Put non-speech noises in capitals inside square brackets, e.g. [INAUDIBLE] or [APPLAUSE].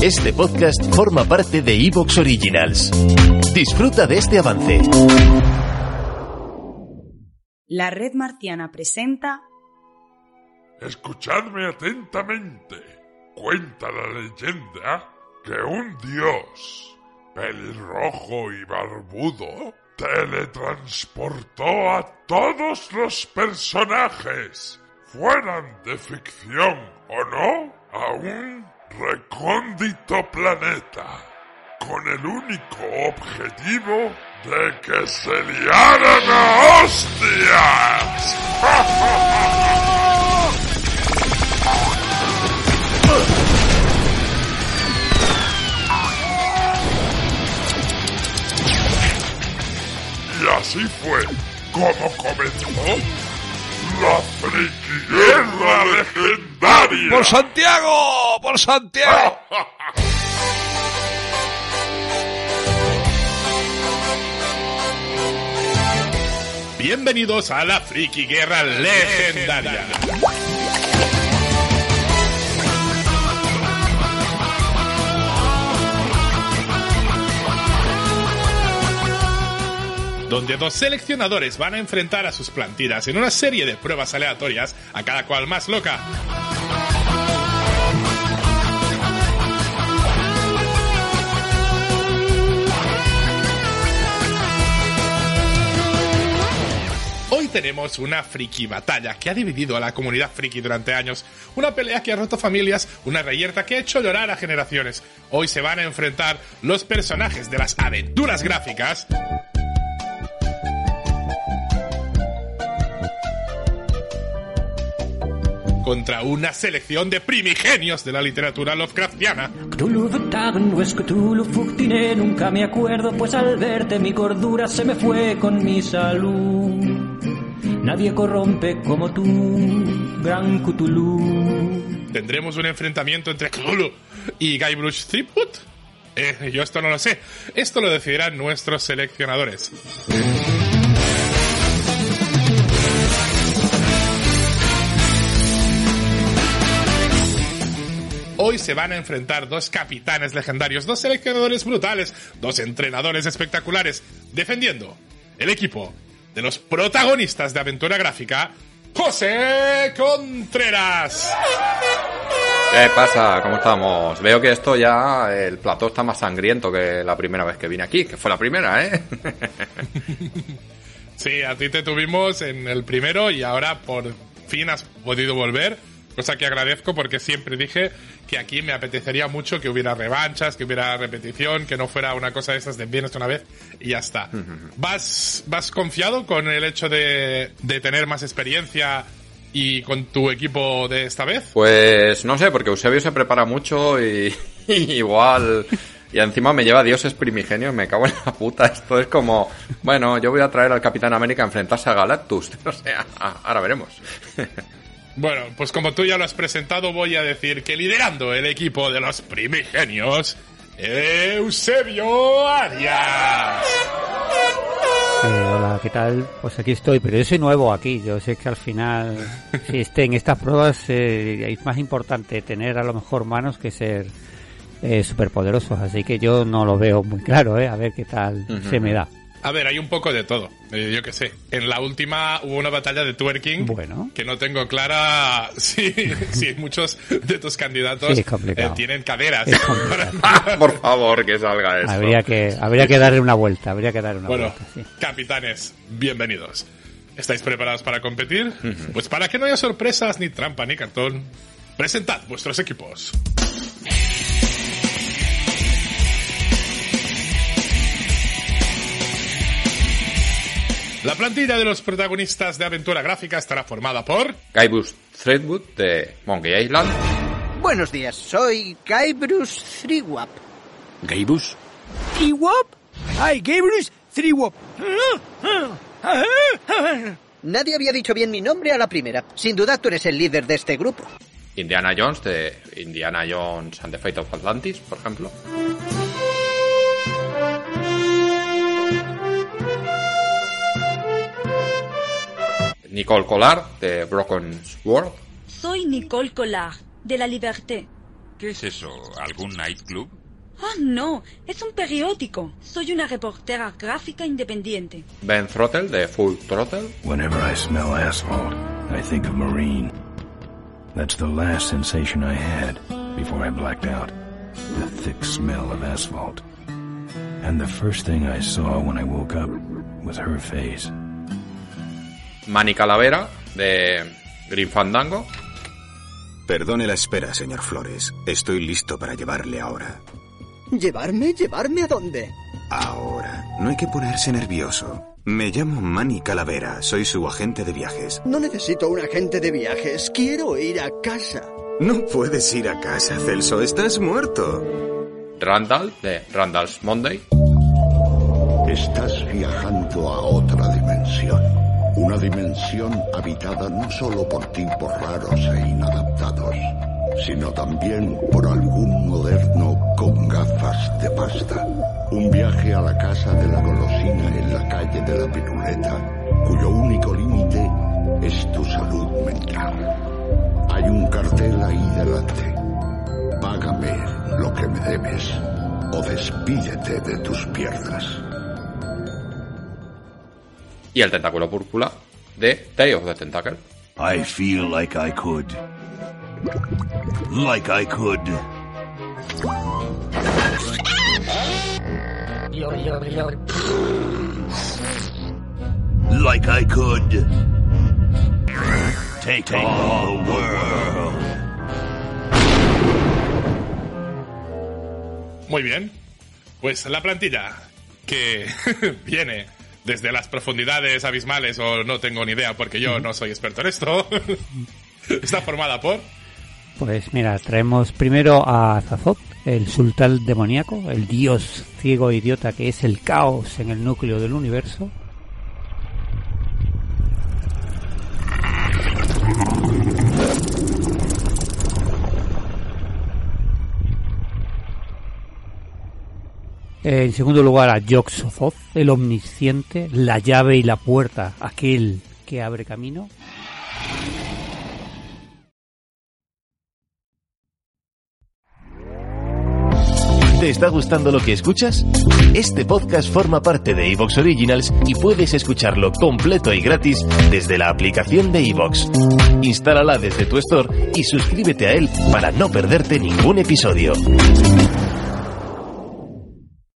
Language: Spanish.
Este podcast forma parte de Evox Originals. Disfruta de este avance. La red marciana presenta Escuchadme atentamente. Cuenta la leyenda que un dios, pelirrojo y barbudo, teletransportó a todos los personajes, fueran de ficción o no, a un recóndito planeta, con el único objetivo de que se liaran a hostias. [LAUGHS] Y así fue como comenzó la friki guerra legendaria. ¡Por Santiago! ¡Por Santiago! Bienvenidos a la Friki Guerra Legendaria. Donde dos seleccionadores van a enfrentar a sus plantitas en una serie de pruebas aleatorias, a cada cual más loca. Hoy tenemos una friki batalla que ha dividido a la comunidad friki durante años, una pelea que ha roto familias, una reyerta que ha hecho llorar a generaciones. Hoy se van a enfrentar los personajes de las aventuras gráficas contra una selección de primigenios de la literatura Lovecraftiana. Nunca me acuerdo, pues al verte mi cordura se me fue con mi salud. Nadie corrompe como tú, gran Cthulhu. ¿Tendremos un enfrentamiento entre Cthulhu y Guybrush Threepwood? Eh, yo esto no lo sé. Esto lo decidirán nuestros seleccionadores. Hoy se van a enfrentar dos capitanes legendarios, dos seleccionadores brutales, dos entrenadores espectaculares, defendiendo el equipo de los protagonistas de Aventura Gráfica, José Contreras. ¿Qué pasa? ¿Cómo estamos? Veo que esto ya, el plató está más sangriento que la primera vez que vine aquí, que fue la primera, ¿eh? [LAUGHS] sí, a ti te tuvimos en el primero y ahora por fin has podido volver Cosa que agradezco porque siempre dije que aquí me apetecería mucho que hubiera revanchas, que hubiera repetición, que no fuera una cosa de esas de vienes una vez y ya está. ¿Vas, vas confiado con el hecho de, de tener más experiencia y con tu equipo de esta vez? Pues no sé, porque Eusebio se prepara mucho y, [LAUGHS] y igual... Y encima me lleva dioses primigenios, me cago en la puta. Esto es como, bueno, yo voy a traer al Capitán América a enfrentarse a Galactus. [LAUGHS] O sea, ahora veremos. [LAUGHS] Bueno, pues como tú ya lo has presentado, voy a decir que liderando el equipo de los primigenios, Eusebio Arias. Eh, hola, ¿qué tal? Pues aquí estoy, pero yo soy nuevo aquí. Yo sé que al final, si esté en estas pruebas, eh, es más importante tener a lo mejor manos que ser eh, superpoderosos. Así que yo no lo veo muy claro, ¿eh? A ver qué tal se me da. A ver, hay un poco de todo. Eh, yo qué sé. En la última hubo una batalla de twerking. Bueno. Que no tengo clara [LAUGHS] si, si muchos de tus candidatos Sí, eh, tienen caderas. Complicado. [LAUGHS] Por favor, que salga esto. Habría que, habría que darle una vuelta, habría que darle una bueno, vuelta, sí. capitanes, bienvenidos. ¿Estáis preparados para competir? Pues para que no haya sorpresas, ni trampa, ni cartón, presentad vuestros equipos. La plantilla de los protagonistas de Aventura Gráfica estará formada por... Guybrush Threadwood de Monkey Island. Buenos días, soy Guybrush Threewap. ¿Gaibus? ¿Threewap? ¡Ay, Guybrush Threewap! Nadie había dicho bien mi nombre a la primera. Sin duda tú eres el líder de este grupo. Indiana Jones de Indiana Jones and the Fate of Atlantis, por ejemplo. Nicole Collard de Broken Sword. Soy Nicole Collard, de La Liberté. ¿Qué es eso? ¿Algún nightclub? Oh, no, es un periódico. Soy una reportera gráfica independiente. Ben Throttle de Full Throttle. Whenever I smell asphalt, I think of Marine. That's the last sensation I had before I blacked out. The thick smell of asphalt. And the first thing I saw when I woke up was her face. Manny Calavera de Green Fandango. Perdone la espera, señor Flores. Estoy listo para llevarle ahora. ¿Llevarme? ¿Llevarme a dónde? Ahora. No hay que ponerse nervioso. Me llamo Manny Calavera. Soy su agente de viajes. No necesito un agente de viajes. Quiero ir a casa. No puedes ir a casa, Celso. Estás muerto. Randall de Randall's Monday. Estás viajando a otra dimensión. Una dimensión habitada no solo por tipos raros e inadaptados, sino también por algún moderno con gafas de pasta. Un viaje a la casa de la golosina en la calle de la piruleta, cuyo único límite es tu salud mental. Hay un cartel ahí delante. Págame lo que me debes o despídete de tus piernas. Y el tentáculo púrpura de Day of the Tentacle. I feel like I could. Like I could. Like I could. Take, all the world. Muy bien. Pues la plantilla que [LAUGHS] viene desde las profundidades abismales, o no tengo ni idea porque yo no soy experto en esto, [LAUGHS] está formada por... Pues mira, traemos primero a Zazot, el sultán demoníaco, el dios ciego e idiota que es el caos en el núcleo del universo. En segundo lugar a Yog-Sothoth, el omnisciente, la llave y la puerta, aquel que abre camino. ¿Te está gustando lo que escuchas? Este podcast forma parte de Evox Originals y puedes escucharlo completo y gratis desde la aplicación de Evox. Instálala desde tu store y suscríbete a él para no perderte ningún episodio.